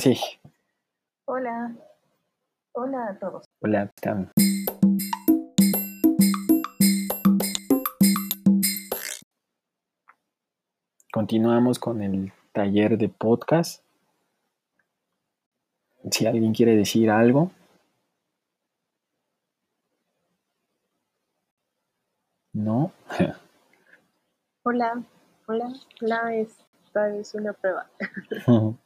sí. Hola. Hola a todos. Hola. Continuamos con el taller de podcast. Si alguien quiere decir algo. No. Hola. Hola. Hola, esta es una prueba.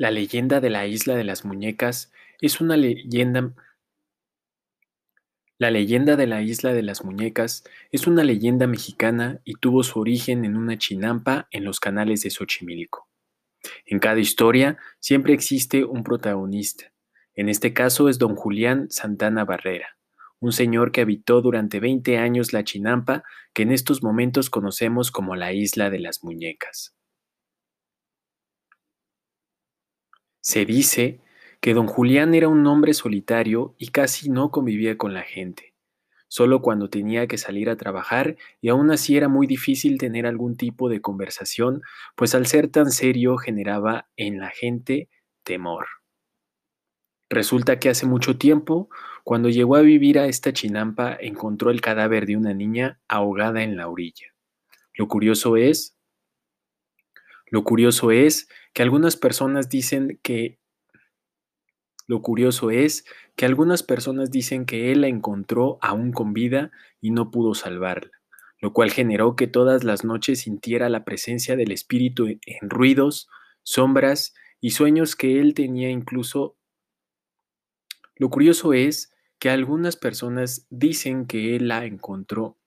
La leyenda de la isla de las muñecas es una leyenda La leyenda de la isla de las muñecas es una leyenda mexicana y tuvo su origen en una chinampa en los canales de Xochimilco. En cada historia siempre existe un protagonista. En este caso es don Julián Santana Barrera, un señor que habitó durante 20 años la chinampa que en estos momentos conocemos como la isla de las muñecas. Se dice que don Julián era un hombre solitario y casi no convivía con la gente, solo cuando tenía que salir a trabajar y aún así era muy difícil tener algún tipo de conversación, pues al ser tan serio generaba en la gente temor. Resulta que hace mucho tiempo, cuando llegó a vivir a esta chinampa, encontró el cadáver de una niña ahogada en la orilla. Lo curioso es, lo curioso es que algunas personas dicen que lo curioso es que algunas personas dicen que él la encontró aún con vida y no pudo salvarla, lo cual generó que todas las noches sintiera la presencia del espíritu en ruidos, sombras y sueños que él tenía incluso. Lo curioso es que algunas personas dicen que él la encontró.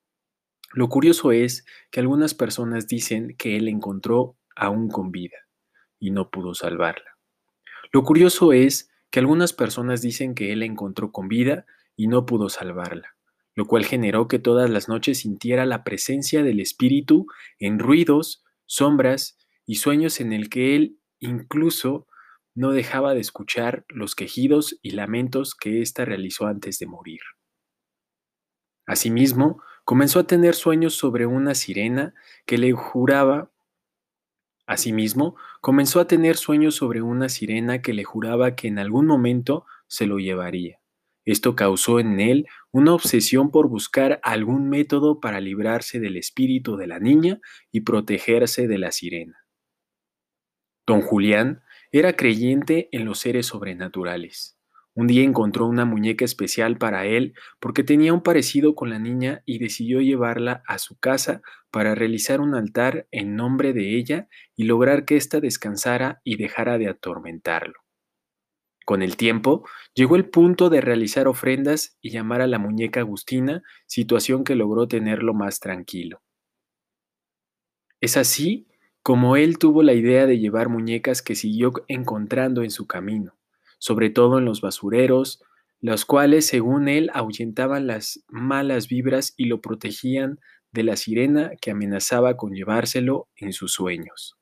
Lo curioso es que algunas personas dicen que él encontró aún con vida y no pudo salvarla. Lo curioso es que algunas personas dicen que él la encontró con vida y no pudo salvarla, lo cual generó que todas las noches sintiera la presencia del espíritu en ruidos, sombras y sueños en el que él incluso no dejaba de escuchar los quejidos y lamentos que ésta realizó antes de morir. Asimismo, comenzó a tener sueños sobre una sirena que le juraba Asimismo, comenzó a tener sueños sobre una sirena que le juraba que en algún momento se lo llevaría. Esto causó en él una obsesión por buscar algún método para librarse del espíritu de la niña y protegerse de la sirena. Don Julián era creyente en los seres sobrenaturales. Un día encontró una muñeca especial para él porque tenía un parecido con la niña y decidió llevarla a su casa para realizar un altar en nombre de ella y lograr que ésta descansara y dejara de atormentarlo. Con el tiempo, llegó el punto de realizar ofrendas y llamar a la muñeca Agustina, situación que logró tenerlo más tranquilo. Es así como él tuvo la idea de llevar muñecas que siguió encontrando en su camino sobre todo en los basureros, los cuales, según él, ahuyentaban las malas vibras y lo protegían de la sirena que amenazaba con llevárselo en sus sueños.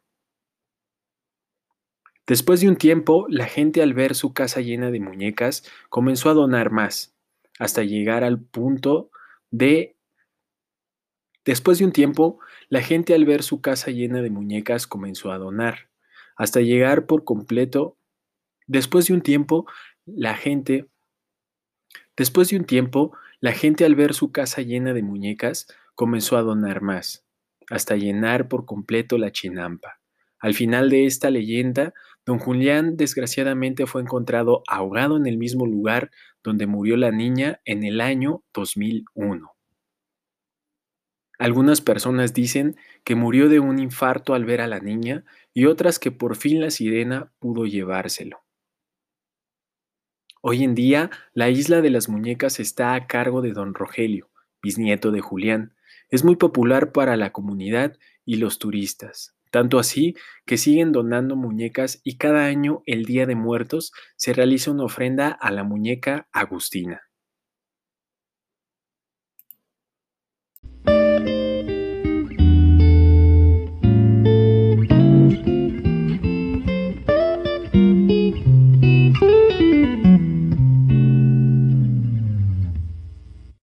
Después de un tiempo, la gente al ver su casa llena de muñecas comenzó a donar más, hasta llegar al punto de... Después de un tiempo, la gente al ver su casa llena de muñecas comenzó a donar, hasta llegar por completo Después de un tiempo, la gente, después de un tiempo, la gente al ver su casa llena de muñecas comenzó a donar más, hasta llenar por completo la chinampa. Al final de esta leyenda, don Julián desgraciadamente fue encontrado ahogado en el mismo lugar donde murió la niña en el año 2001. Algunas personas dicen que murió de un infarto al ver a la niña y otras que por fin la sirena pudo llevárselo. Hoy en día, la isla de las muñecas está a cargo de don Rogelio, bisnieto de Julián. Es muy popular para la comunidad y los turistas, tanto así que siguen donando muñecas y cada año, el Día de Muertos, se realiza una ofrenda a la muñeca Agustina.